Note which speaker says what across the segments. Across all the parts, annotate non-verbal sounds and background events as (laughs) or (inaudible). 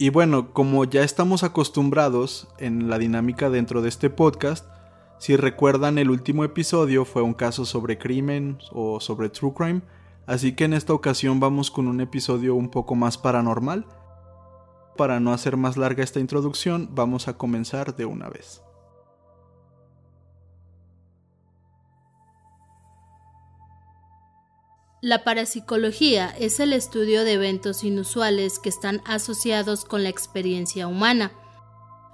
Speaker 1: Y bueno, como ya estamos acostumbrados en la dinámica dentro de este podcast, si recuerdan el último episodio fue un caso sobre crimen o sobre true crime, así que en esta ocasión vamos con un episodio un poco más paranormal. Para no hacer más larga esta introducción, vamos a comenzar de una vez.
Speaker 2: La parapsicología es el estudio de eventos inusuales que están asociados con la experiencia humana.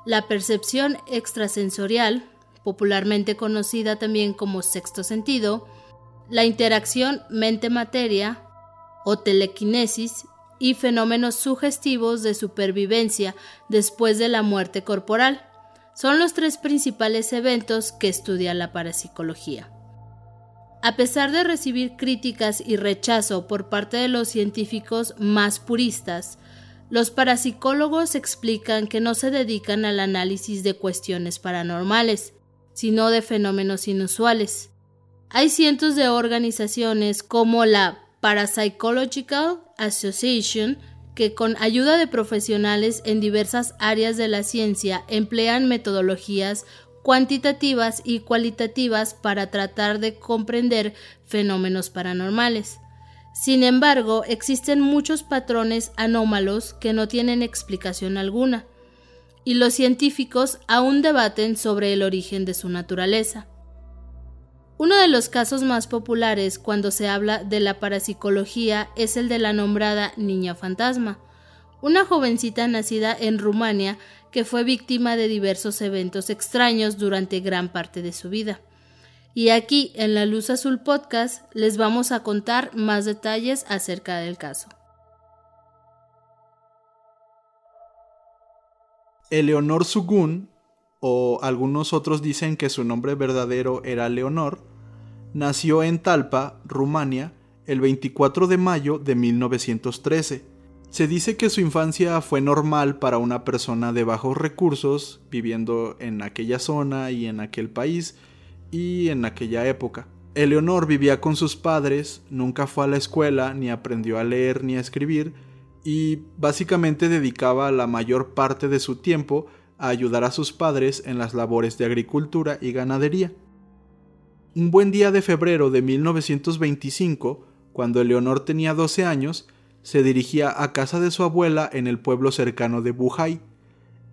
Speaker 2: La percepción extrasensorial, popularmente conocida también como sexto sentido, la interacción mente-materia o telequinesis y fenómenos sugestivos de supervivencia después de la muerte corporal son los tres principales eventos que estudia la parapsicología. A pesar de recibir críticas y rechazo por parte de los científicos más puristas, los parapsicólogos explican que no se dedican al análisis de cuestiones paranormales, sino de fenómenos inusuales. Hay cientos de organizaciones como la Parapsychological Association que con ayuda de profesionales en diversas áreas de la ciencia emplean metodologías cuantitativas y cualitativas para tratar de comprender fenómenos paranormales. Sin embargo, existen muchos patrones anómalos que no tienen explicación alguna, y los científicos aún debaten sobre el origen de su naturaleza. Uno de los casos más populares cuando se habla de la parapsicología es el de la nombrada Niña Fantasma, una jovencita nacida en Rumania que fue víctima de diversos eventos extraños durante gran parte de su vida. Y aquí, en la Luz Azul Podcast, les vamos a contar más detalles acerca del caso.
Speaker 1: Eleonor Sugun, o algunos otros dicen que su nombre verdadero era Leonor, nació en Talpa, Rumania, el 24 de mayo de 1913 se dice que su infancia fue normal para una persona de bajos recursos viviendo en aquella zona y en aquel país y en aquella época. Eleonor vivía con sus padres, nunca fue a la escuela, ni aprendió a leer ni a escribir, y básicamente dedicaba la mayor parte de su tiempo a ayudar a sus padres en las labores de agricultura y ganadería. Un buen día de febrero de 1925, cuando Eleonor tenía 12 años, se dirigía a casa de su abuela en el pueblo cercano de Bujay.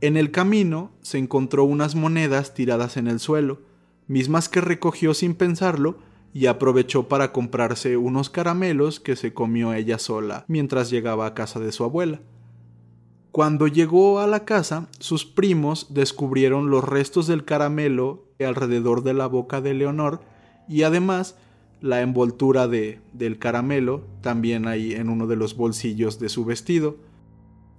Speaker 1: En el camino se encontró unas monedas tiradas en el suelo, mismas que recogió sin pensarlo y aprovechó para comprarse unos caramelos que se comió ella sola mientras llegaba a casa de su abuela. Cuando llegó a la casa, sus primos descubrieron los restos del caramelo alrededor de la boca de Leonor y además la envoltura de, del caramelo también ahí en uno de los bolsillos de su vestido.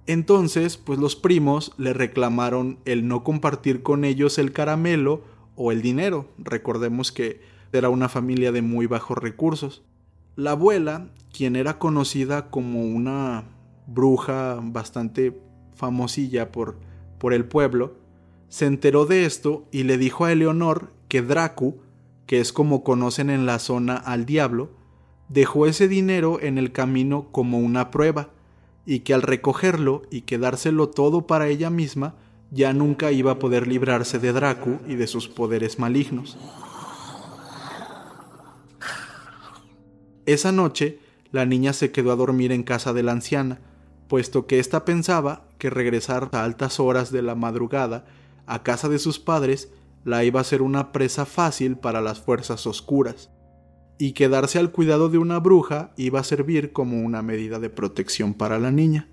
Speaker 1: Entonces, pues los primos le reclamaron el no compartir con ellos el caramelo o el dinero. Recordemos que era una familia de muy bajos recursos. La abuela, quien era conocida como una bruja bastante famosilla por, por el pueblo, se enteró de esto y le dijo a Eleonor que Dracu, que es como conocen en la zona al diablo, dejó ese dinero en el camino como una prueba, y que al recogerlo y quedárselo todo para ella misma, ya nunca iba a poder librarse de Dracu y de sus poderes malignos. Esa noche, la niña se quedó a dormir en casa de la anciana, puesto que ésta pensaba que regresar a altas horas de la madrugada a casa de sus padres la iba a ser una presa fácil para las fuerzas oscuras, y quedarse al cuidado de una bruja iba a servir como una medida de protección para la niña.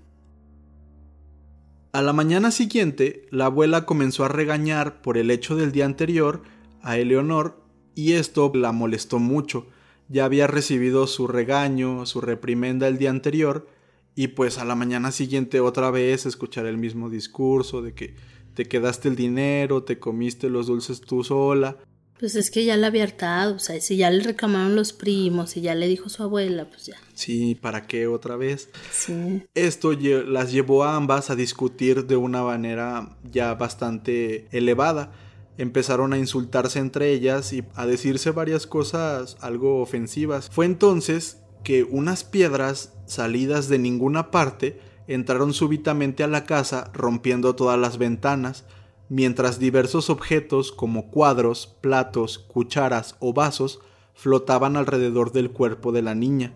Speaker 1: A la mañana siguiente, la abuela comenzó a regañar por el hecho del día anterior a Eleonor, y esto la molestó mucho. Ya había recibido su regaño, su reprimenda el día anterior, y pues a la mañana siguiente otra vez escuchar el mismo discurso de que te quedaste el dinero, te comiste los dulces tú sola.
Speaker 2: Pues es que ya la había hartado, o sea, si ya le reclamaron los primos y ya le dijo su abuela, pues ya.
Speaker 1: Sí, ¿para qué otra vez?
Speaker 2: Sí.
Speaker 1: Esto las llevó a ambas a discutir de una manera ya bastante elevada. Empezaron a insultarse entre ellas y a decirse varias cosas algo ofensivas. Fue entonces que unas piedras salidas de ninguna parte entraron súbitamente a la casa rompiendo todas las ventanas, mientras diversos objetos como cuadros, platos, cucharas o vasos flotaban alrededor del cuerpo de la niña.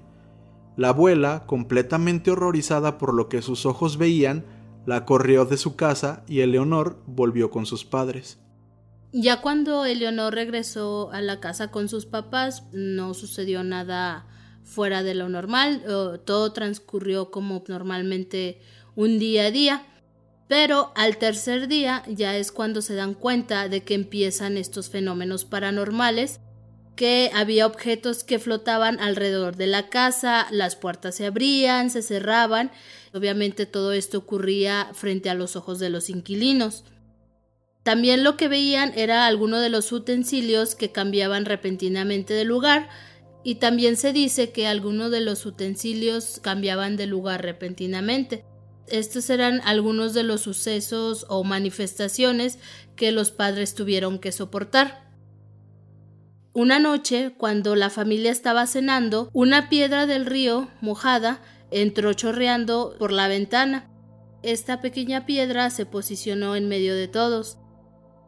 Speaker 1: La abuela, completamente horrorizada por lo que sus ojos veían, la corrió de su casa y Eleonor volvió con sus padres.
Speaker 2: Ya cuando Eleonor regresó a la casa con sus papás, no sucedió nada fuera de lo normal, todo transcurrió como normalmente un día a día. Pero al tercer día ya es cuando se dan cuenta de que empiezan estos fenómenos paranormales, que había objetos que flotaban alrededor de la casa, las puertas se abrían, se cerraban, obviamente todo esto ocurría frente a los ojos de los inquilinos. También lo que veían era alguno de los utensilios que cambiaban repentinamente de lugar, y también se dice que algunos de los utensilios cambiaban de lugar repentinamente. Estos eran algunos de los sucesos o manifestaciones que los padres tuvieron que soportar. Una noche, cuando la familia estaba cenando, una piedra del río, mojada, entró chorreando por la ventana. Esta pequeña piedra se posicionó en medio de todos.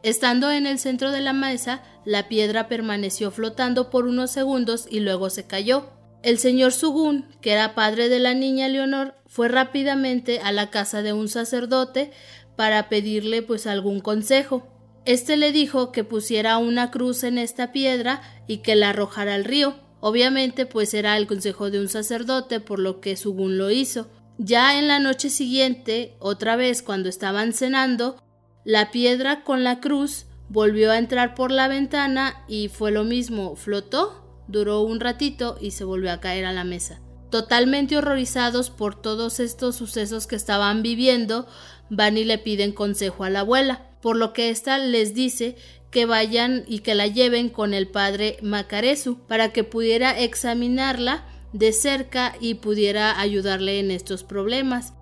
Speaker 2: Estando en el centro de la mesa, la piedra permaneció flotando por unos segundos y luego se cayó. El señor Sugun, que era padre de la niña Leonor, fue rápidamente a la casa de un sacerdote para pedirle pues algún consejo. Este le dijo que pusiera una cruz en esta piedra y que la arrojara al río. Obviamente pues era el consejo de un sacerdote, por lo que Sugun lo hizo. Ya en la noche siguiente, otra vez cuando estaban cenando, la piedra con la cruz volvió a entrar por la ventana y fue lo mismo, flotó, duró un ratito y se volvió a caer a la mesa. Totalmente horrorizados por todos estos sucesos que estaban viviendo, van y le piden consejo a la abuela, por lo que ésta les dice que vayan y que la lleven con el padre Macaresu para que pudiera examinarla de cerca y pudiera ayudarle en estos problemas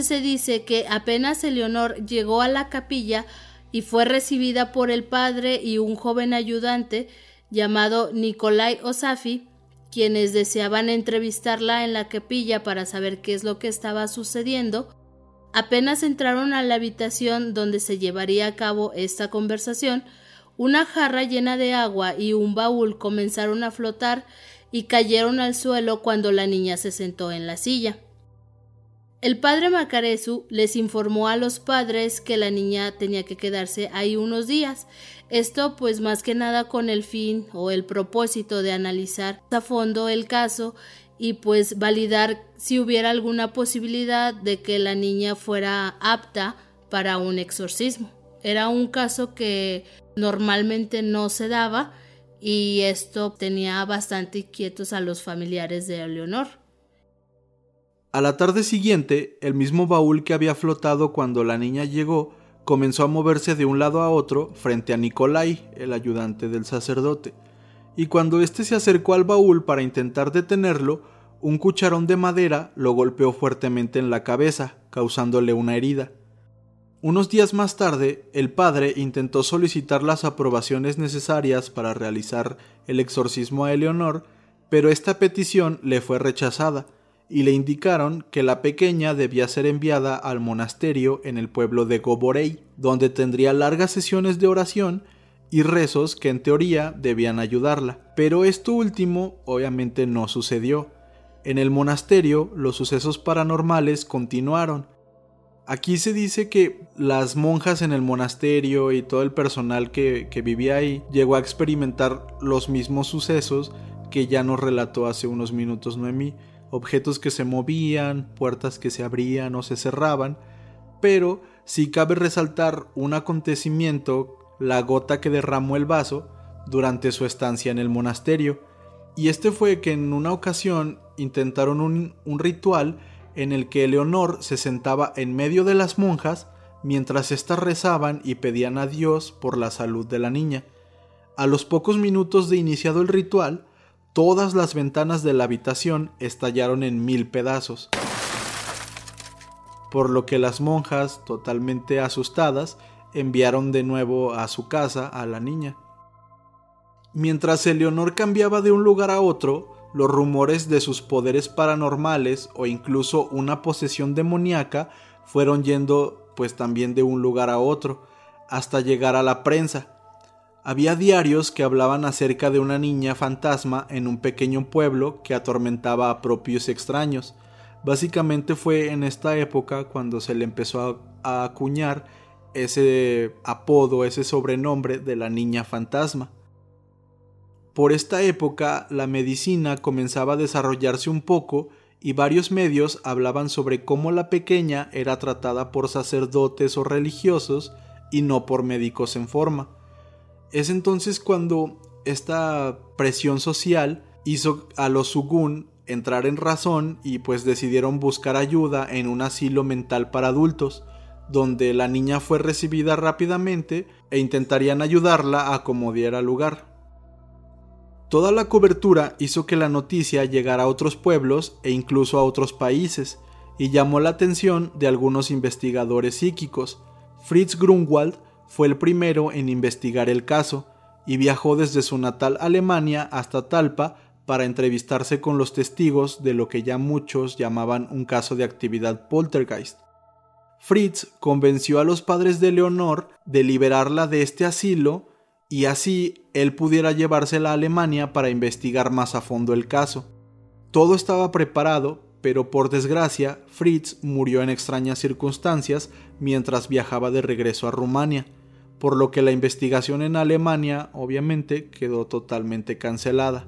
Speaker 2: se dice que apenas Eleonor llegó a la capilla y fue recibida por el padre y un joven ayudante llamado Nicolai Osafi, quienes deseaban entrevistarla en la capilla para saber qué es lo que estaba sucediendo, apenas entraron a la habitación donde se llevaría a cabo esta conversación, una jarra llena de agua y un baúl comenzaron a flotar y cayeron al suelo cuando la niña se sentó en la silla. El padre Macaresu les informó a los padres que la niña tenía que quedarse ahí unos días. Esto pues más que nada con el fin o el propósito de analizar a fondo el caso y pues validar si hubiera alguna posibilidad de que la niña fuera apta para un exorcismo. Era un caso que normalmente no se daba y esto tenía bastante inquietos a los familiares de Leonor.
Speaker 1: A la tarde siguiente, el mismo baúl que había flotado cuando la niña llegó comenzó a moverse de un lado a otro frente a Nicolai, el ayudante del sacerdote, y cuando éste se acercó al baúl para intentar detenerlo, un cucharón de madera lo golpeó fuertemente en la cabeza, causándole una herida. Unos días más tarde, el padre intentó solicitar las aprobaciones necesarias para realizar el exorcismo a Eleonor, pero esta petición le fue rechazada, y le indicaron que la pequeña debía ser enviada al monasterio en el pueblo de Goborei, donde tendría largas sesiones de oración y rezos que en teoría debían ayudarla. Pero esto último obviamente no sucedió. En el monasterio los sucesos paranormales continuaron, Aquí se dice que las monjas en el monasterio y todo el personal que, vivía ahí llegó a experimentar los mismos sucesos que ya nos relató hace unos minutos Noemí. Objetos que se movían, puertas que se abrían o se cerraban, pero sí cabe resaltar un acontecimiento, la gota que derramó el vaso, durante su estancia en el monasterio. Y este fue que en una ocasión intentaron un, un ritual en el que Eleonor se sentaba en medio de las monjas mientras éstas rezaban y pedían a Dios por la salud de la niña. A los pocos minutos de iniciado el ritual, todas las ventanas de la habitación estallaron en mil pedazos. Por lo que las monjas, totalmente asustadas, enviaron de nuevo a su casa a la niña. Mientras Eleonor cambiaba de un lugar a otro, los rumores de sus poderes paranormales o incluso una posesión demoníaca fueron yendo pues también de un lugar a otro, hasta llegar a la prensa. Había diarios que hablaban acerca de una niña fantasma en un pequeño pueblo que atormentaba a propios extraños. Básicamente fue en esta época cuando se le empezó a acuñar ese apodo, ese sobrenombre de la niña fantasma. Por esta época la medicina comenzaba a desarrollarse un poco y varios medios hablaban sobre cómo la pequeña era tratada por sacerdotes o religiosos y no por médicos en forma. Es entonces cuando esta presión social hizo a los Sugun entrar en razón y pues decidieron buscar ayuda en un asilo mental para adultos, donde la niña fue recibida rápidamente e intentarían ayudarla a como diera lugar. Toda la cobertura hizo que la noticia llegara a otros pueblos e incluso a otros países, y llamó la atención de algunos investigadores psíquicos. Fritz Grunwald fue el primero en investigar el caso, y viajó desde su natal Alemania hasta Talpa para entrevistarse con los testigos de lo que ya muchos llamaban un caso de actividad poltergeist. Fritz convenció a los padres de Leonor de liberarla de este asilo y así él pudiera llevársela a Alemania para investigar más a fondo el caso. Todo estaba preparado, pero por desgracia Fritz murió en extrañas circunstancias mientras viajaba de regreso a Rumania, por lo que la investigación en Alemania obviamente quedó totalmente cancelada.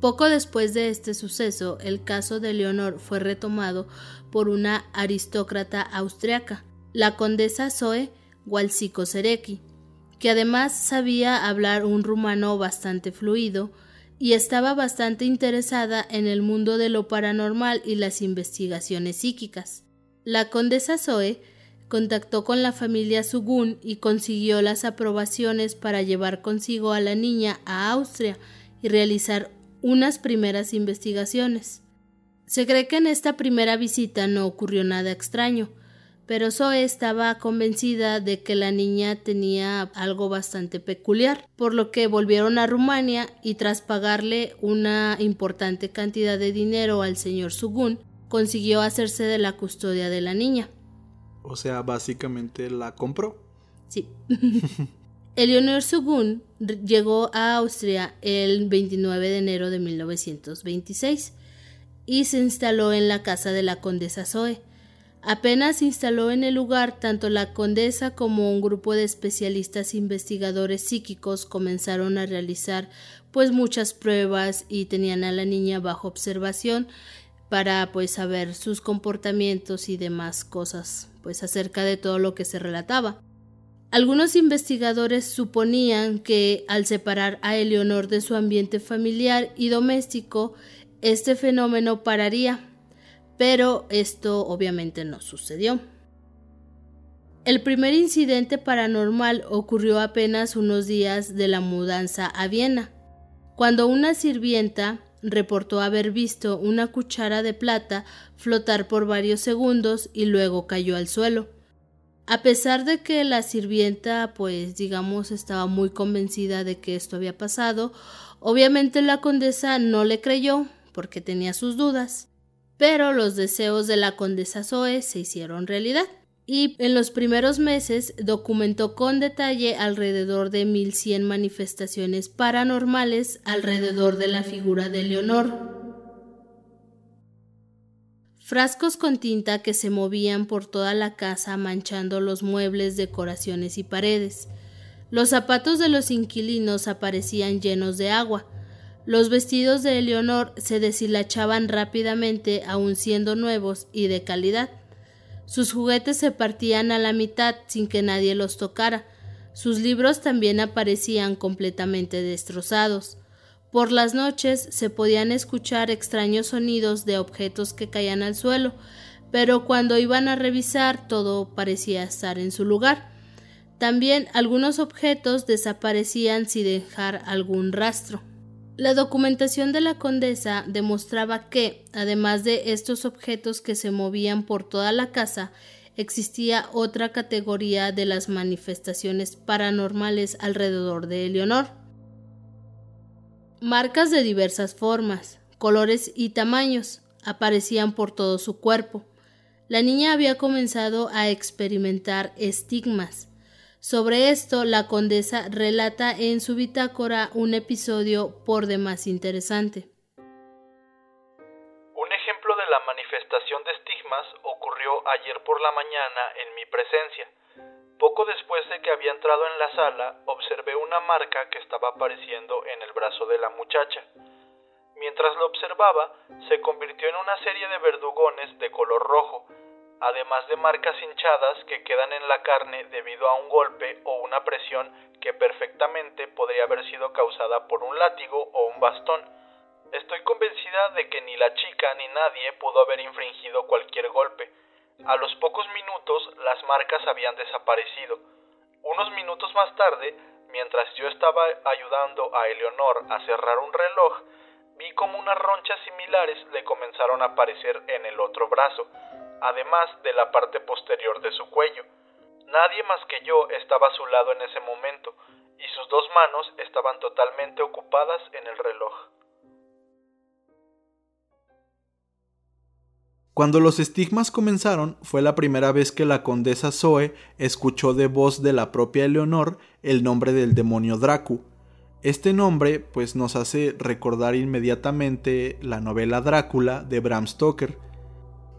Speaker 2: Poco después de este suceso, el caso de Leonor fue retomado por una aristócrata austriaca, la condesa Zoe Walsiko-Sereki, que además sabía hablar un rumano bastante fluido y estaba bastante interesada en el mundo de lo paranormal y las investigaciones psíquicas. La condesa Zoe contactó con la familia Sugun y consiguió las aprobaciones para llevar consigo a la niña a Austria y realizar unas primeras investigaciones. Se cree que en esta primera visita no ocurrió nada extraño, pero Zoe estaba convencida de que la niña tenía algo bastante peculiar, por lo que volvieron a Rumania y tras pagarle una importante cantidad de dinero al señor Sugun, consiguió hacerse de la custodia de la niña.
Speaker 1: O sea, básicamente la compró.
Speaker 2: Sí. (laughs) Eleonor Sugun llegó a Austria el 29 de enero de 1926 y se instaló en la casa de la condesa Zoe Apenas se instaló en el lugar, tanto la condesa como un grupo de especialistas investigadores psíquicos comenzaron a realizar pues muchas pruebas y tenían a la niña bajo observación para pues saber sus comportamientos y demás cosas pues acerca de todo lo que se relataba. Algunos investigadores suponían que al separar a Eleonor de su ambiente familiar y doméstico, este fenómeno pararía, pero esto obviamente no sucedió. El primer incidente paranormal ocurrió apenas unos días de la mudanza a Viena, cuando una sirvienta reportó haber visto una cuchara de plata flotar por varios segundos y luego cayó al suelo. A pesar de que la sirvienta, pues digamos, estaba muy convencida de que esto había pasado, obviamente la condesa no le creyó porque tenía sus dudas. Pero los deseos de la condesa Zoe se hicieron realidad y en los primeros meses documentó con detalle alrededor de 1100 manifestaciones paranormales alrededor de la figura de Leonor. Frascos con tinta que se movían por toda la casa manchando los muebles, decoraciones y paredes. Los zapatos de los inquilinos aparecían llenos de agua, los vestidos de Eleonor se deshilachaban rápidamente aun siendo nuevos y de calidad. Sus juguetes se partían a la mitad sin que nadie los tocara. Sus libros también aparecían completamente destrozados. Por las noches se podían escuchar extraños sonidos de objetos que caían al suelo, pero cuando iban a revisar todo parecía estar en su lugar. También algunos objetos desaparecían sin dejar algún rastro. La documentación de la condesa demostraba que, además de estos objetos que se movían por toda la casa, existía otra categoría de las manifestaciones paranormales alrededor de Eleonor. Marcas de diversas formas, colores y tamaños aparecían por todo su cuerpo. La niña había comenzado a experimentar estigmas, sobre esto, la condesa relata en su bitácora un episodio por demás interesante.
Speaker 1: Un ejemplo de la manifestación de estigmas ocurrió ayer por la mañana en mi presencia. Poco después de que había entrado en la sala, observé una marca que estaba apareciendo en el brazo de la muchacha. Mientras lo observaba, se convirtió en una serie de verdugones de color rojo, además de marcas hinchadas que quedan en la carne debido a un golpe o una presión que perfectamente podría haber sido causada por un látigo o un bastón. Estoy convencida de que ni la chica ni nadie pudo haber infringido cualquier golpe. A los pocos minutos las marcas habían desaparecido. Unos minutos más tarde, mientras yo estaba ayudando a Eleonor a cerrar un reloj, vi como unas ronchas similares le comenzaron a aparecer en el otro brazo además de la parte posterior de su cuello. Nadie más que yo estaba a su lado en ese momento, y sus dos manos estaban totalmente ocupadas en el reloj. Cuando los estigmas comenzaron, fue la primera vez que la condesa Zoe escuchó de voz de la propia Eleonor el nombre del demonio Dracu. Este nombre pues nos hace recordar inmediatamente la novela Drácula de Bram Stoker,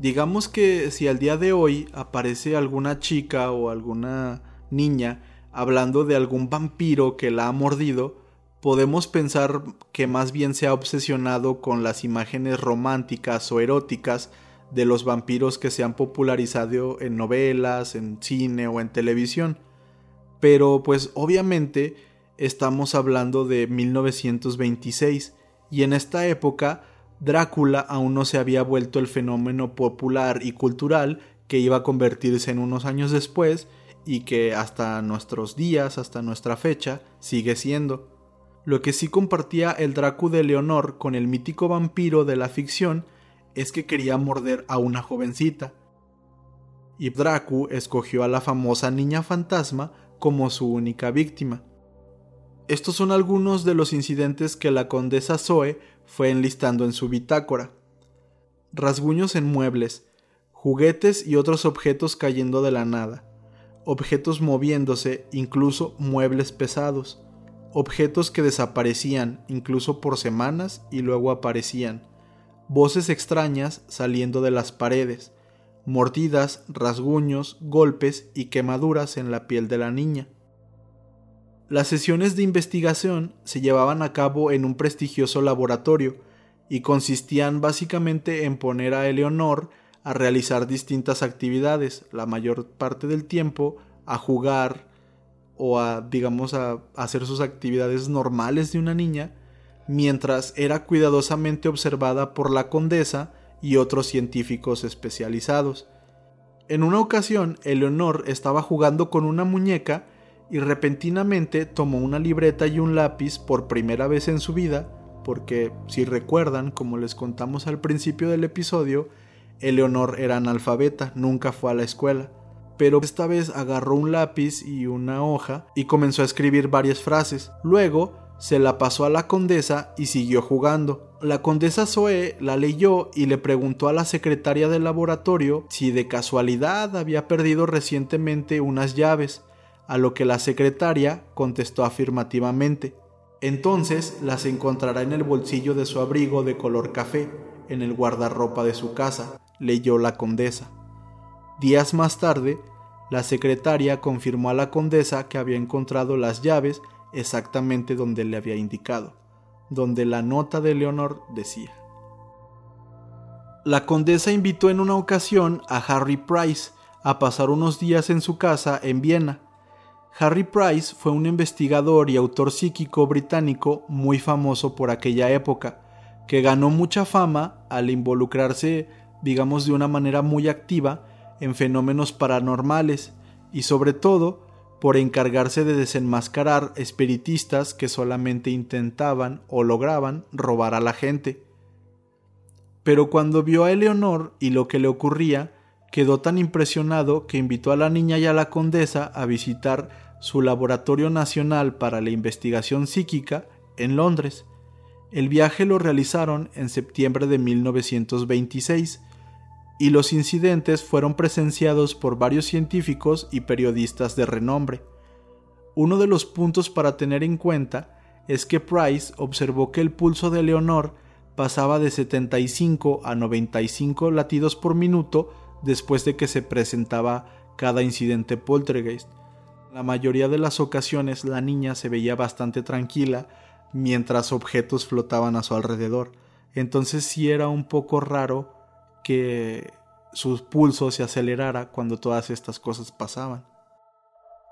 Speaker 1: Digamos que si al día de hoy aparece alguna chica o alguna niña hablando de algún vampiro que la ha mordido, podemos pensar que más bien se ha obsesionado con las imágenes románticas o eróticas de los vampiros que se han popularizado en novelas, en cine o en televisión. Pero pues obviamente estamos hablando de 1926 y en esta época Drácula aún no se había vuelto el fenómeno popular y cultural que iba a convertirse en unos años después y que hasta nuestros días, hasta nuestra fecha, sigue siendo. Lo que sí compartía el Dracu de Leonor con el mítico vampiro de la ficción es que quería morder a una jovencita. Y Dracu escogió a la famosa niña fantasma como su única víctima. Estos son algunos de los incidentes que la condesa Zoe fue enlistando en su bitácora. Rasguños en muebles, juguetes y otros objetos cayendo de la nada, objetos moviéndose, incluso muebles pesados, objetos que desaparecían incluso por semanas y luego aparecían, voces extrañas saliendo de las paredes, mordidas, rasguños, golpes y quemaduras en la piel de la niña. Las sesiones de investigación se llevaban a cabo en un prestigioso laboratorio y consistían básicamente en poner a Eleonor a realizar distintas actividades, la mayor parte del tiempo a jugar o a, digamos, a hacer sus actividades normales de una niña, mientras era cuidadosamente observada por la condesa y otros científicos especializados. En una ocasión, Eleonor estaba jugando con una muñeca y repentinamente tomó una libreta y un lápiz por primera vez en su vida, porque si recuerdan, como les contamos al principio del episodio, Eleonor era analfabeta, nunca fue a la escuela. Pero esta vez agarró un lápiz y una hoja y comenzó a escribir varias frases. Luego se la pasó a la condesa y siguió jugando. La condesa Zoe la leyó y le preguntó a la secretaria del laboratorio si de casualidad había perdido recientemente unas llaves, a lo que la secretaria contestó afirmativamente. Entonces las encontrará en el bolsillo de su abrigo de color café, en el guardarropa de su casa, leyó la condesa. Días más tarde, la secretaria confirmó a la condesa que había encontrado las llaves exactamente donde le había indicado, donde la nota de Leonor decía. La condesa invitó en una ocasión a Harry Price a pasar unos días en su casa en Viena. Harry Price fue un investigador y autor psíquico británico muy famoso por aquella época, que ganó mucha fama al involucrarse, digamos, de una manera muy activa en fenómenos paranormales y sobre todo por encargarse de desenmascarar espiritistas que solamente intentaban o lograban robar a la gente. Pero cuando vio a Eleonor y lo que le ocurría, quedó tan impresionado que invitó a la niña y a la condesa a visitar su Laboratorio Nacional para la Investigación Psíquica en Londres. El viaje lo realizaron en septiembre de 1926 y los incidentes fueron presenciados por varios científicos y periodistas de renombre. Uno de los puntos para tener en cuenta es que Price observó que el pulso de Leonor pasaba de 75 a 95 latidos por minuto después de que se presentaba cada incidente poltergeist. La mayoría de las ocasiones la niña se veía bastante tranquila mientras objetos flotaban a su alrededor. Entonces sí era un poco raro que su pulso se acelerara cuando todas estas cosas pasaban.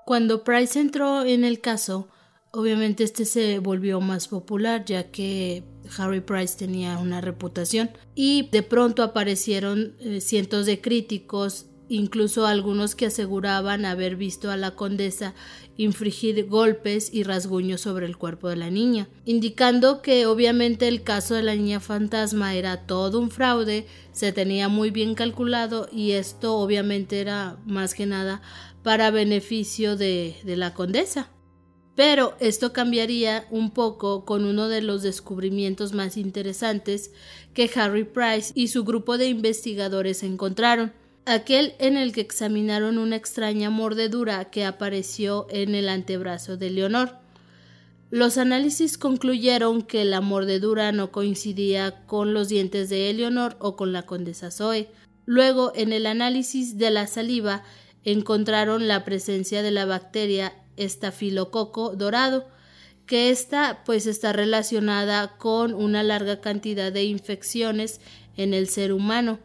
Speaker 2: Cuando Price entró en el caso, obviamente este se volvió más popular ya que Harry Price tenía una reputación y de pronto aparecieron eh, cientos de críticos incluso algunos que aseguraban haber visto a la condesa infligir golpes y rasguños sobre el cuerpo de la niña, indicando que obviamente el caso de la niña fantasma era todo un fraude, se tenía muy bien calculado y esto obviamente era más que nada para beneficio de, de la condesa. Pero esto cambiaría un poco con uno de los descubrimientos más interesantes que Harry Price y su grupo de investigadores encontraron aquel en el que examinaron una extraña mordedura que apareció en el antebrazo de Leonor. Los análisis concluyeron que la mordedura no coincidía con los dientes de Eleonor o con la condesa Zoe. Luego, en el análisis de la saliva, encontraron la presencia de la bacteria estafilococo dorado, que esta pues está relacionada con una larga cantidad de infecciones en el ser humano,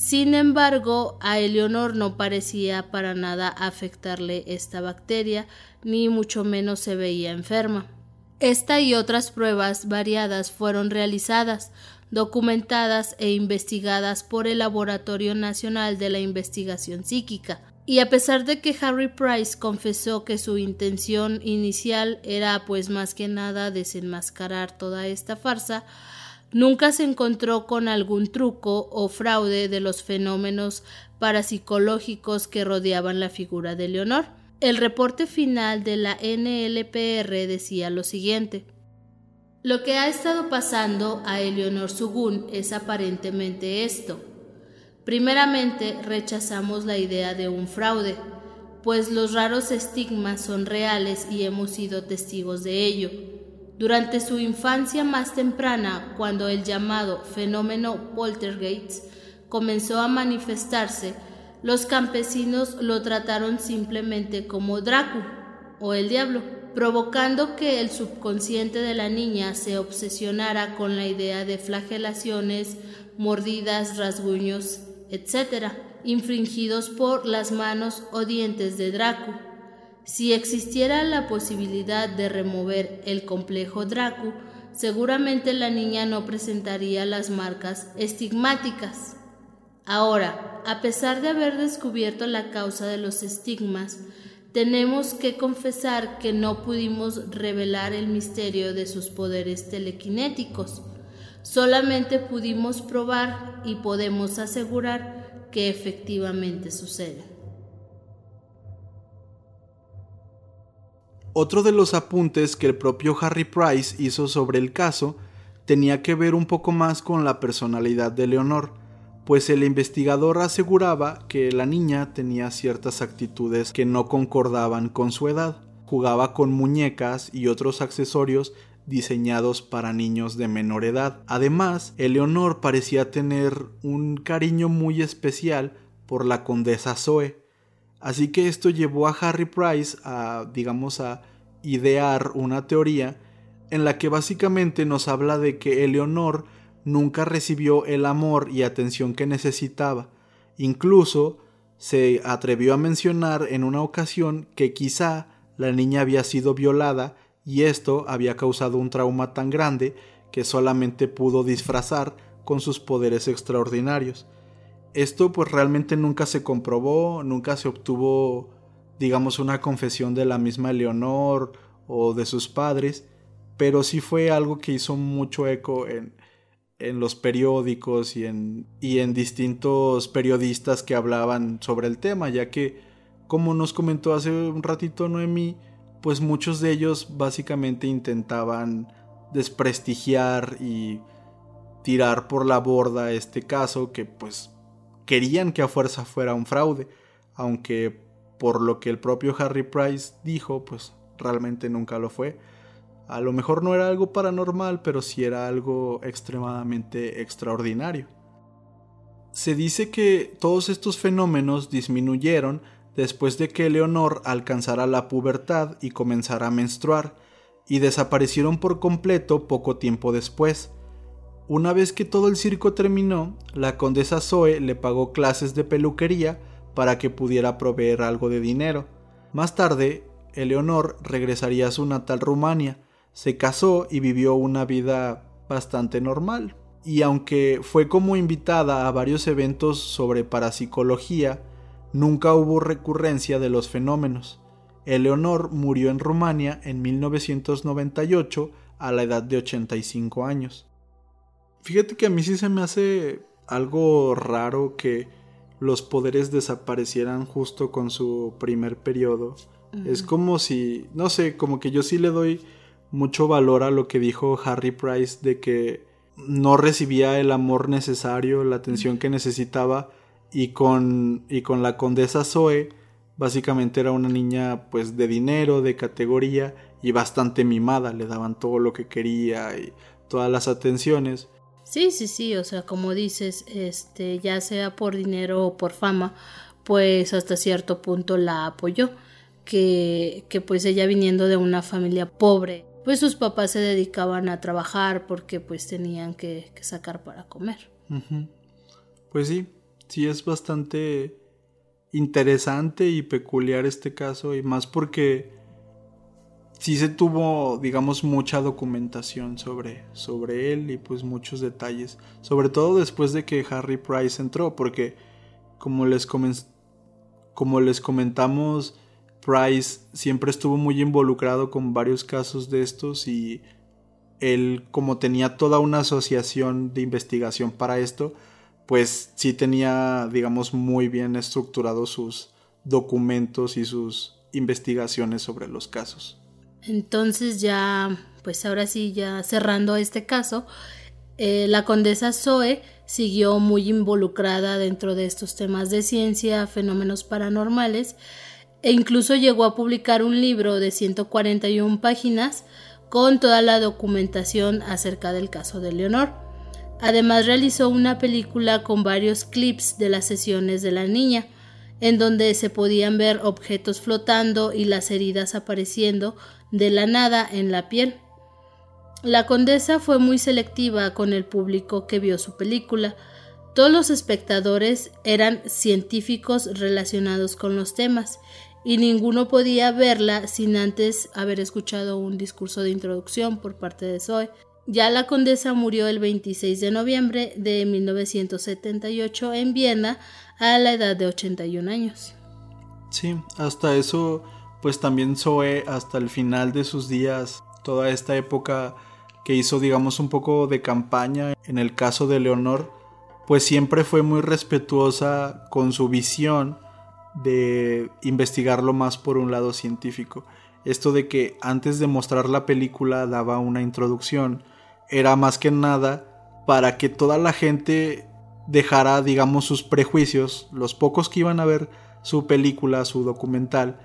Speaker 2: sin embargo, a Eleonor no parecía para nada afectarle esta bacteria, ni mucho menos se veía enferma. Esta y otras pruebas variadas fueron realizadas, documentadas e investigadas por el Laboratorio Nacional de la Investigación Psíquica. Y a pesar de que Harry Price confesó que su intención inicial era pues más que nada desenmascarar toda esta farsa, Nunca se encontró con algún truco o fraude de los fenómenos parapsicológicos que rodeaban la figura de Leonor. El reporte final de la NLPR decía lo siguiente. Lo que ha estado pasando a Eleonor Sugun es aparentemente esto. Primeramente, rechazamos la idea de un fraude, pues los raros estigmas son reales y hemos sido testigos de ello. Durante su infancia más temprana, cuando el llamado fenómeno poltergeist comenzó a manifestarse, Los campesinos lo trataron simplemente como Dracu o el diablo, provocando que el subconsciente de la niña se obsesionara con la idea de flagelaciones, mordidas, rasguños, etc., infringidos por las manos o dientes de Dracu. Si existiera la posibilidad de remover el complejo Dracu, seguramente la niña no presentaría las marcas estigmáticas. Ahora, a pesar de haber descubierto la causa de los estigmas, tenemos que confesar que no pudimos revelar el misterio de sus poderes telequinéticos. Solamente pudimos probar y podemos asegurar que efectivamente sucede.
Speaker 1: Otro de los apuntes que el propio Harry Price hizo sobre el caso tenía que ver un poco más con la personalidad de Leonor pues el investigador aseguraba que la niña tenía ciertas actitudes que no concordaban con su edad. Jugaba con muñecas y otros accesorios diseñados para niños de menor edad. Además, Eleonor parecía tener un cariño muy especial por la condesa Zoe. Así que esto llevó a Harry Price a, digamos, a idear una teoría en la que básicamente nos habla de que Eleonor nunca recibió el amor y atención que necesitaba. Incluso se atrevió a mencionar en una ocasión que quizá la niña había sido violada y esto había causado un trauma tan grande que solamente pudo disfrazar con sus poderes extraordinarios. Esto pues realmente nunca se comprobó, nunca se obtuvo digamos una confesión de la misma Leonor o de sus padres, pero sí fue algo que hizo mucho eco en, en los periódicos y en, y en distintos periodistas que hablaban sobre el tema, ya que, como nos comentó hace un ratito Noemí, pues muchos de ellos básicamente intentaban desprestigiar y tirar por la borda este caso que pues querían que a fuerza fuera un fraude, aunque por lo que el propio Harry Price dijo, pues realmente nunca lo fue. A lo mejor no era algo paranormal, pero sí era algo extremadamente extraordinario. Se dice que todos estos fenómenos disminuyeron después de que Leonor alcanzara la pubertad y comenzara a menstruar, y desaparecieron por completo poco tiempo después. Una vez que todo el circo terminó, la condesa Zoe le pagó clases de peluquería para que pudiera proveer algo de dinero. Más tarde, Eleonor regresaría a su natal Rumania, se casó y vivió una vida bastante normal. Y aunque fue como invitada a varios eventos sobre parapsicología, nunca hubo recurrencia de los fenómenos. Eleonor murió en Rumania en 1998 a la edad de 85 años. Fíjate que a mí sí se me hace algo raro que los poderes desaparecieran justo con su primer periodo. Es como si, no sé, como que yo sí le doy mucho valor a lo que dijo Harry Price de que no recibía el amor necesario, la atención que necesitaba y con, y con la condesa Zoe básicamente era una niña pues de dinero, de categoría y bastante mimada, le daban todo lo que quería y todas las atenciones.
Speaker 2: Sí, sí, sí, o sea, como dices, este, ya sea por dinero o por fama, pues hasta cierto punto la apoyó, que, que pues ella viniendo de una familia pobre, pues sus papás se dedicaban a trabajar porque pues tenían que, sacar para comer.
Speaker 1: Pues sí, sí es bastante interesante y peculiar este caso y más porque sí se tuvo digamos mucha documentación sobre, sobre él y pues muchos detalles, sobre todo después de que Harry Price entró porque como les, como les comentamos Price siempre estuvo muy involucrado con varios casos de estos y él como tenía toda una asociación de investigación para esto, pues sí tenía, digamos, muy bien estructurados sus documentos y sus investigaciones sobre los casos.
Speaker 2: Entonces ya, pues ahora sí, ya cerrando este caso, eh, la condesa Zoe siguió muy involucrada dentro de estos temas de ciencia, fenómenos paranormales, e incluso llegó a publicar un libro de 141 páginas con toda la documentación acerca del caso de Leonor. Además realizó una película con varios clips de las sesiones de la niña, en donde se podían ver objetos flotando y las heridas apareciendo de la nada en la piel. La condesa fue muy selectiva con el público que vio su película. Todos los espectadores eran científicos relacionados con los temas y ninguno podía verla sin antes haber escuchado un discurso de introducción por parte de Zoe. Ya la condesa murió el 26 de noviembre de 1978 en Viena a la edad de 81 años.
Speaker 1: Sí, hasta eso, pues también Zoe, hasta el final de sus días, toda esta época que hizo, digamos, un poco de campaña en el caso de Leonor, pues siempre fue muy respetuosa con su visión de investigarlo más por un lado científico. Esto de que antes de mostrar la película daba una introducción, era más que nada para que toda la gente dejara, digamos, sus prejuicios, los pocos que iban a ver su película, su documental,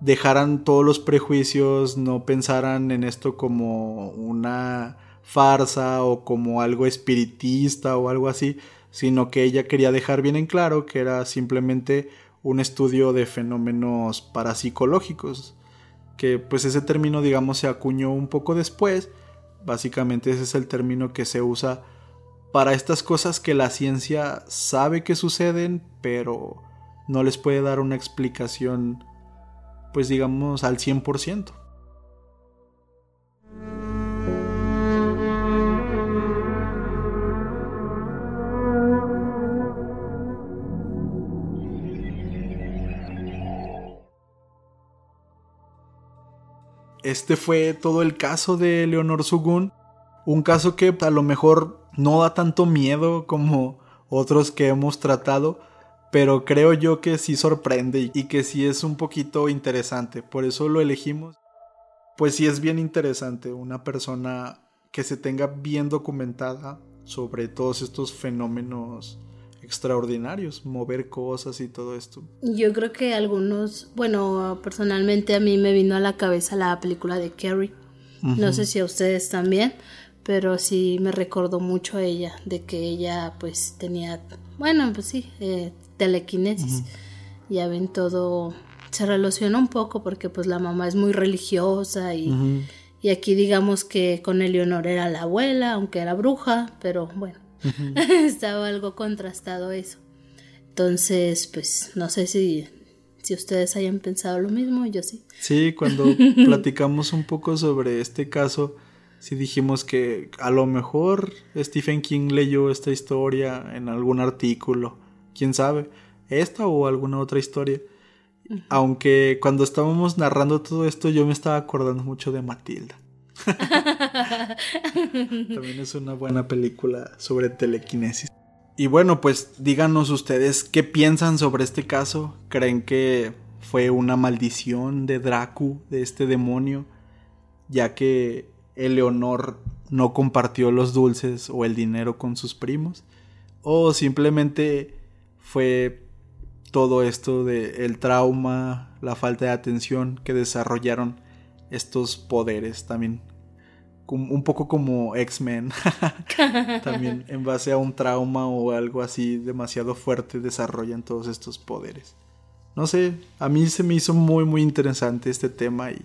Speaker 1: dejaran todos los prejuicios, no pensaran en esto como una farsa o como algo espiritista o algo así, sino que ella quería dejar bien en claro que era simplemente un estudio de fenómenos parapsicológicos, que pues ese término digamos se acuñó un poco después, básicamente ese es el término que se usa para estas cosas que la ciencia sabe que suceden, pero no les puede dar una explicación pues digamos al 100%. Este fue todo el caso de Leonor Sugun. Un caso que a lo mejor no da tanto miedo como otros que hemos tratado, pero creo yo que sí sorprende y que sí es un poquito interesante. Por eso lo elegimos. Pues sí es bien interesante una persona que se tenga bien documentada sobre todos estos fenómenos extraordinarios, mover cosas y todo esto.
Speaker 2: Yo creo que algunos, bueno, personalmente a mí me vino a la cabeza la película de Carrie. No sé si a ustedes también, pero sí me recordó mucho a ella, de que ella pues tenía, bueno, pues sí, eh, telequinesis. Ya ven todo, se relaciona un poco porque pues la mamá es muy religiosa y, y aquí digamos que con Eleonor era la abuela, aunque era bruja, pero bueno (laughs) (laughs) Estaba algo contrastado eso. Entonces, pues no sé si, si ustedes hayan pensado lo mismo, yo sí.
Speaker 1: Sí, cuando (laughs) platicamos un poco sobre este caso, sí dijimos que a lo mejor Stephen King leyó esta historia en algún artículo, quién sabe, esta o alguna otra historia. Aunque cuando estábamos narrando todo esto yo me estaba acordando mucho de Matilda. (laughs) También es una buena película sobre telequinesis. Y bueno, pues díganos ustedes qué piensan sobre este caso. ¿Creen que fue una maldición de Dracu, de este demonio? Ya que Eleonor no compartió los dulces o el dinero con sus primos. O simplemente fue todo esto de el trauma, la falta de atención que desarrollaron estos poderes también un poco como X-Men, (laughs) también (laughs) en base a un trauma o algo así demasiado fuerte desarrollan todos estos poderes. No sé, a mí se me hizo muy muy interesante este tema y,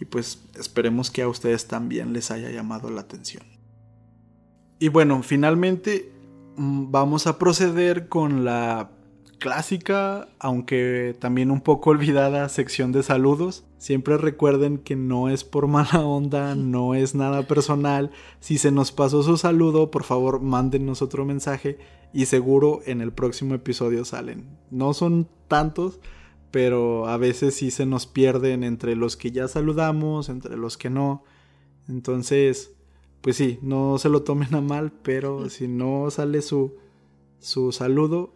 Speaker 1: y pues esperemos que a ustedes también les haya llamado la atención. Y bueno, finalmente mm, vamos a proceder con la clásica, aunque también un poco (laughs) olvidada sección de saludos. Siempre recuerden que no es por mala onda, no es nada personal. Si se nos pasó su saludo, por favor mándenos otro mensaje y seguro en el próximo episodio salen. No son tantos, pero a veces sí se nos pierden entre los que ya saludamos, entre los que no. Entonces, pues sí, no se lo tomen a mal, pero si no sale su, su saludo,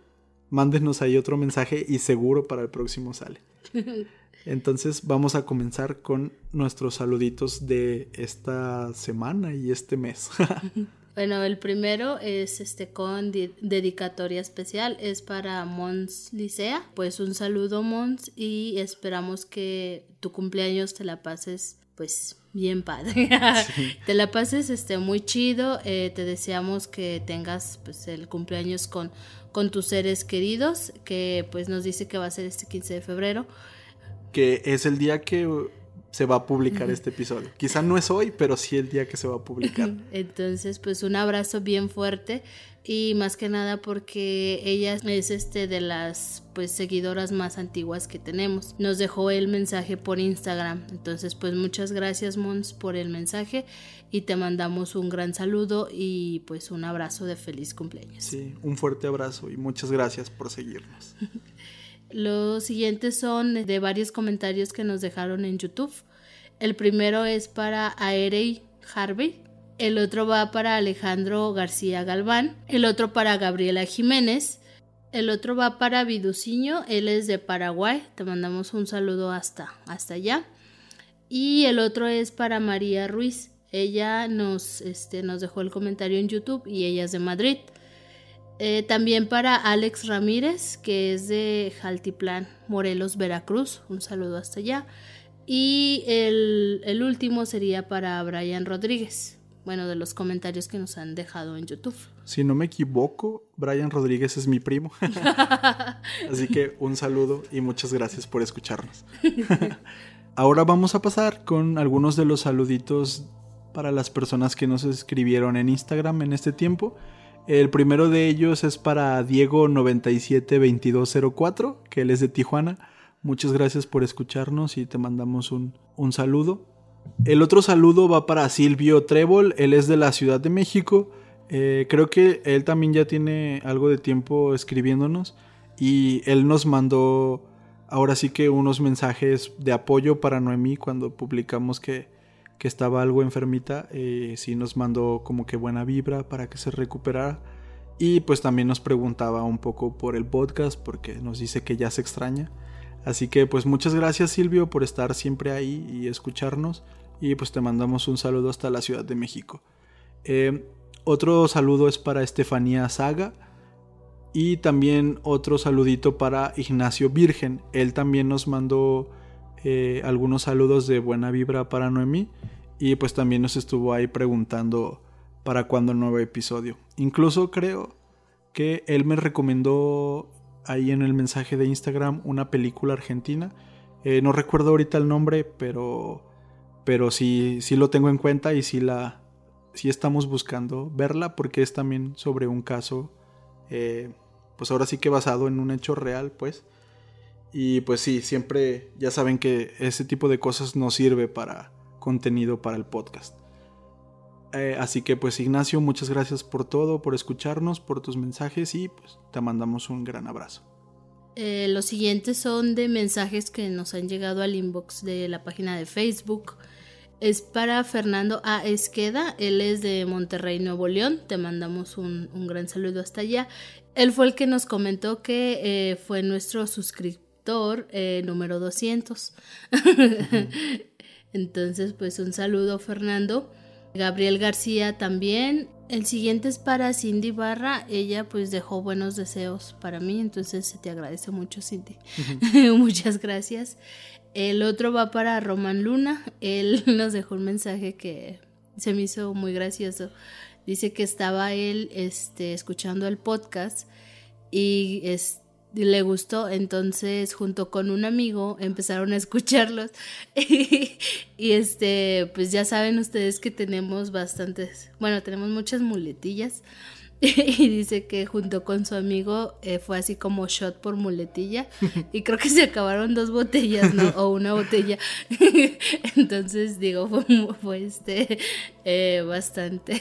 Speaker 1: mándenos ahí otro mensaje y seguro para el próximo sale. (laughs) Entonces vamos a comenzar con nuestros saluditos de esta semana y este mes. (laughs)
Speaker 2: bueno, el primero es este con dedicatoria especial, es para Mons Licea. Pues un saludo Mons y esperamos que tu cumpleaños te la pases pues bien padre. (laughs) te la pases este, muy chido. Eh, te deseamos que tengas pues, el cumpleaños con, con tus seres queridos, que pues nos dice que va a ser este 15 de febrero.
Speaker 1: Que es el día que se va a publicar este episodio. Quizá no es hoy, pero sí el día que se va a publicar. (laughs)
Speaker 2: Entonces, pues un abrazo bien fuerte y más que nada porque ella es este de las pues seguidoras más antiguas que tenemos. Nos dejó el mensaje por Instagram. Entonces, pues muchas gracias Mons por el mensaje y te mandamos un gran saludo y pues un abrazo de feliz cumpleaños.
Speaker 1: Sí, un fuerte abrazo y muchas gracias por seguirnos. (laughs)
Speaker 2: Los siguientes son de varios comentarios que nos dejaron en YouTube. El primero es para Aerey Harvey, el otro va para Alejandro García Galván, el otro para Gabriela Jiménez, el otro va para Viduciño, él es de Paraguay, te mandamos un saludo hasta, hasta allá. Y el otro es para María Ruiz, ella nos, este, nos dejó el comentario en YouTube y ella es de Madrid. Eh, también para Alex Ramírez, que es de Jaltiplán, Morelos, Veracruz, un saludo hasta allá. Y el, el último sería para Brian Rodríguez, bueno, de los comentarios que nos han dejado en YouTube.
Speaker 1: Si no me equivoco, Brian Rodríguez es mi primo. (laughs) Así que un saludo y muchas gracias por escucharnos. (laughs) Ahora vamos a pasar con algunos de los saluditos para las personas que nos escribieron en Instagram en este tiempo. El primero de ellos es para Diego972204, que él es de Tijuana. Muchas gracias por escucharnos y te mandamos un, un saludo. El otro saludo va para Silvio Trébol, él es de la Ciudad de México. Eh, creo que él también ya tiene algo de tiempo escribiéndonos y él nos mandó ahora sí que unos mensajes de apoyo para Noemí cuando publicamos que, estaba algo enfermita. Eh, sí nos mandó como que buena vibra para que se recuperara. Y pues también nos preguntaba un poco por el podcast porque nos dice que ya se extraña. Así que pues muchas gracias Silvio por estar siempre ahí y escucharnos y pues te mandamos un saludo hasta la Ciudad de México. Eh, otro saludo es para Estefanía Saga y también otro saludito para Ignacio Virgen. Él también nos mandó eh, algunos saludos de buena vibra para Noemí y pues también nos estuvo ahí preguntando para cuándo el nuevo episodio. Incluso creo que él me recomendó ahí en el mensaje de Instagram una película argentina. Eh, no recuerdo ahorita el nombre, pero, pero sí, sí lo tengo en cuenta y sí, la, sí estamos buscando verla porque es también sobre un caso, eh, pues ahora sí que basado en un hecho real, pues. Y pues sí, siempre ya saben que ese tipo de cosas nos sirve para contenido para el podcast. Eh, así que pues Ignacio, muchas gracias por todo, por escucharnos, por tus mensajes y pues te mandamos un gran abrazo.
Speaker 2: Eh, los siguientes son de mensajes que nos han llegado al inbox de la página de Facebook. Es para Fernando A. Esqueda, él es de Monterrey, Nuevo León. Te mandamos un, gran saludo hasta allá. Él fue el que nos comentó que eh, fue nuestro suscriptor número 200. (laughs) Entonces, pues un saludo, Fernando. Gabriel García también. El siguiente es para Cindy Barra. Ella pues dejó buenos deseos para mí, entonces se te agradece mucho Cindy. (laughs) Muchas gracias. El otro va para Roman Luna. Él (laughs) nos dejó un mensaje que se me hizo muy gracioso. Dice que estaba él este, escuchando el podcast y este le gustó, entonces junto con un amigo empezaron a escucharlos. (laughs) Y, este, pues ya saben ustedes que tenemos bastantes, bueno, tenemos muchas muletillas (laughs) y dice que junto con su amigo eh, fue así como shot por muletilla (laughs) y creo que se acabaron dos botellas, ¿no? O una botella. (laughs) Entonces digo, fue, este eh, bastante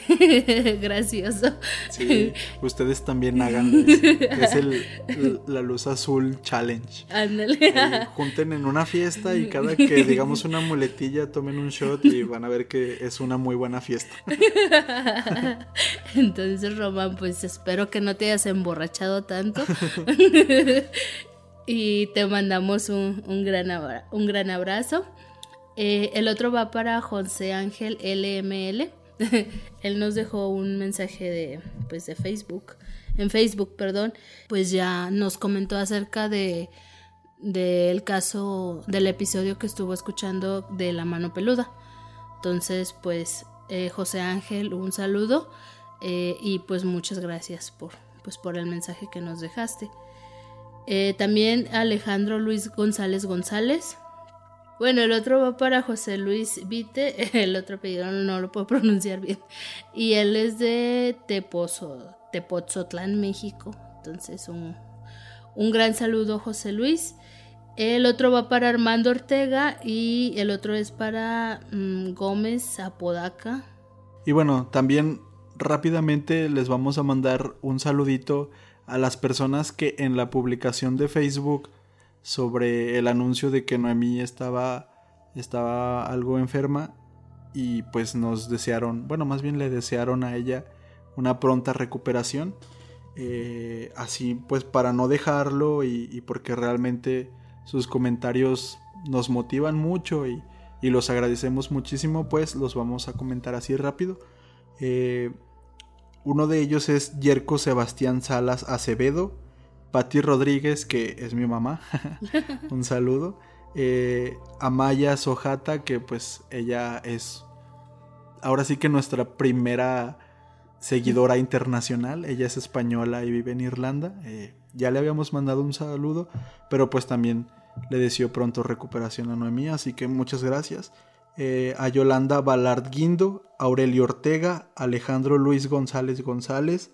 Speaker 2: gracioso.
Speaker 1: Sí, ustedes también hagan es el, la luz azul challenge.
Speaker 2: Ándale.
Speaker 1: junten en una fiesta y cada que digamos una muletilla tomen un shot y van a ver que es una muy buena fiesta.
Speaker 2: Entonces Roma pues espero que no te hayas emborrachado tanto. (laughs) y te mandamos un, gran, un gran abrazo. Eh, el otro va para José Ángel LML. (laughs) Él nos dejó un mensaje de, pues, de Facebook. En Facebook, perdón. Pues ya nos comentó acerca de del caso del episodio que estuvo escuchando de la mano peluda. Entonces, pues, eh, José Ángel, un saludo eh, y pues muchas gracias por, pues, por el mensaje que nos dejaste. Eh, también Alejandro Luis González González. Bueno, el otro va para José Luis Vite, (laughs) el otro apellido no lo puedo (laughs) pronunciar bien. Y él es de Tepozo, Tepozotlán, México. Entonces, un, un gran saludo, José Luis. El otro va para Armando Ortega y el otro es para mm, Gómez Apodaca.
Speaker 1: Y bueno, también rápidamente les vamos a mandar un saludito a las personas que en la publicación de Facebook sobre el anuncio de que Noemí estaba, estaba algo enferma y pues nos desearon, bueno, más bien le desearon a ella una pronta recuperación. Eh, así pues para no dejarlo y porque realmente sus comentarios nos motivan mucho y, los agradecemos muchísimo, pues los vamos a comentar así rápido. Eh, uno de ellos es Yerko Sebastián Salas Acevedo, Patti Rodríguez, que es mi mamá, (laughs) un saludo. Eh, Amaya Sojata, que pues ella es ahora sí que nuestra primera seguidora internacional. Ella es española y vive en Irlanda. Eh, ya le habíamos mandado un saludo, pero pues también le deseo pronto recuperación a Noemí, así que muchas gracias. Eh, a Yolanda Balard Guindo, Aurelio Ortega, Alejandro Luis González González,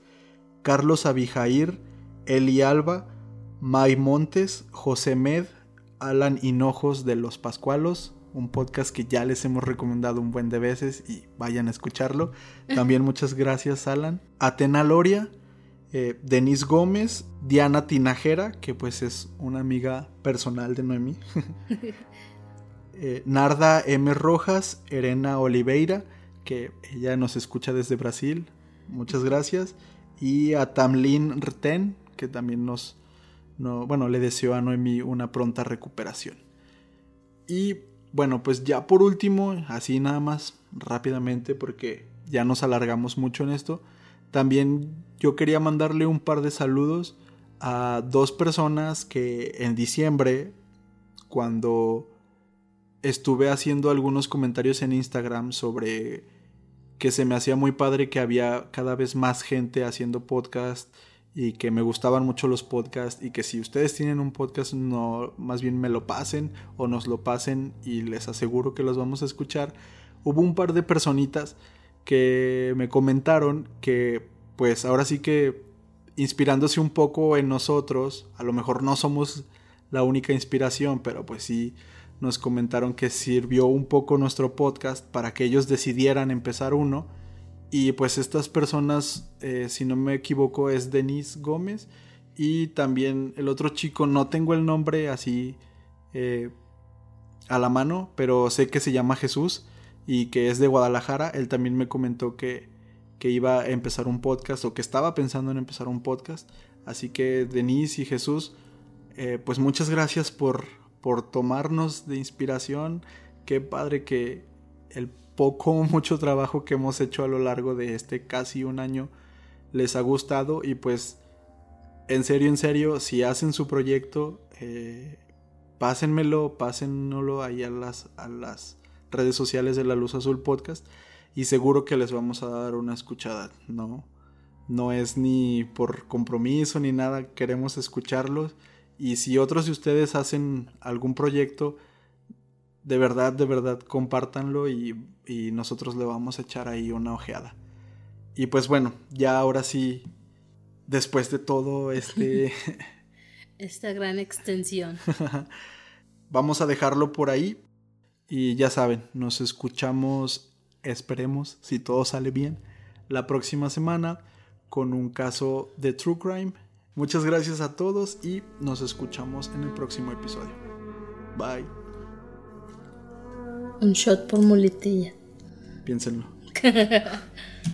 Speaker 1: Carlos Abijair, Eli Alba, May Montes, José Med, Alan Hinojos de Los Pascualos, un podcast que ya les hemos recomendado un buen de veces y vayan a escucharlo. También (laughs) muchas gracias Alan. Atena Loria, eh, Denise Gómez, Diana Tinajera, que pues es una amiga personal de Noemí, (laughs) eh, Narda M. Rojas, Erena Oliveira, que ella nos escucha desde Brasil, muchas gracias, y a Tamlin Rten, que también nos, bueno, le deseo a Noemí una pronta recuperación. Y bueno, pues ya por último, así nada más rápidamente, porque ya nos alargamos mucho en esto, también yo quería mandarle un par de saludos a dos personas que en diciembre, cuando estuve haciendo algunos comentarios en Instagram sobre que se me hacía muy padre que había cada vez más gente haciendo podcast y que me gustaban mucho los podcasts y que si ustedes tienen un podcast no más bien me lo pasen o nos lo pasen y les aseguro que los vamos a escuchar. Hubo un par de personitas que me comentaron que pues ahora sí que inspirándose un poco en nosotros, a lo mejor no somos la única inspiración, pero pues sí nos comentaron que sirvió un poco nuestro podcast para que ellos decidieran empezar uno. Y pues estas personas, eh, si no me equivoco, es Denise Gómez. Y también el otro chico, no tengo el nombre así eh, a la mano, pero sé que se llama Jesús y que es de Guadalajara, él también me comentó que, que iba a empezar un podcast o que estaba pensando en empezar un podcast. Así que Denise y Jesús, eh, pues muchas gracias por, por tomarnos de inspiración. Qué padre que el poco o mucho trabajo que hemos hecho a lo largo de este casi un año les ha gustado y pues en serio, en serio, si hacen su proyecto, eh, pásenmelo, pásenlo ahí a las, a las redes sociales de La Luz Azul Podcast y seguro que les vamos a dar una escuchada, ¿no? No es ni por compromiso ni nada, queremos escucharlos y si otros de ustedes hacen algún proyecto, de verdad, de verdad, compártanlo y, y nosotros le vamos a echar ahí una ojeada. Y pues bueno, ya ahora sí, después de todo este... (laughs)
Speaker 2: Esta gran extensión. (laughs)
Speaker 1: vamos a dejarlo por ahí. Y ya saben, nos escuchamos, esperemos, si todo sale bien, la próxima semana con un caso de True Crime. Muchas gracias a todos y nos escuchamos en el próximo episodio. Bye.
Speaker 2: Un shot por muletilla.
Speaker 1: Piénsenlo. (laughs)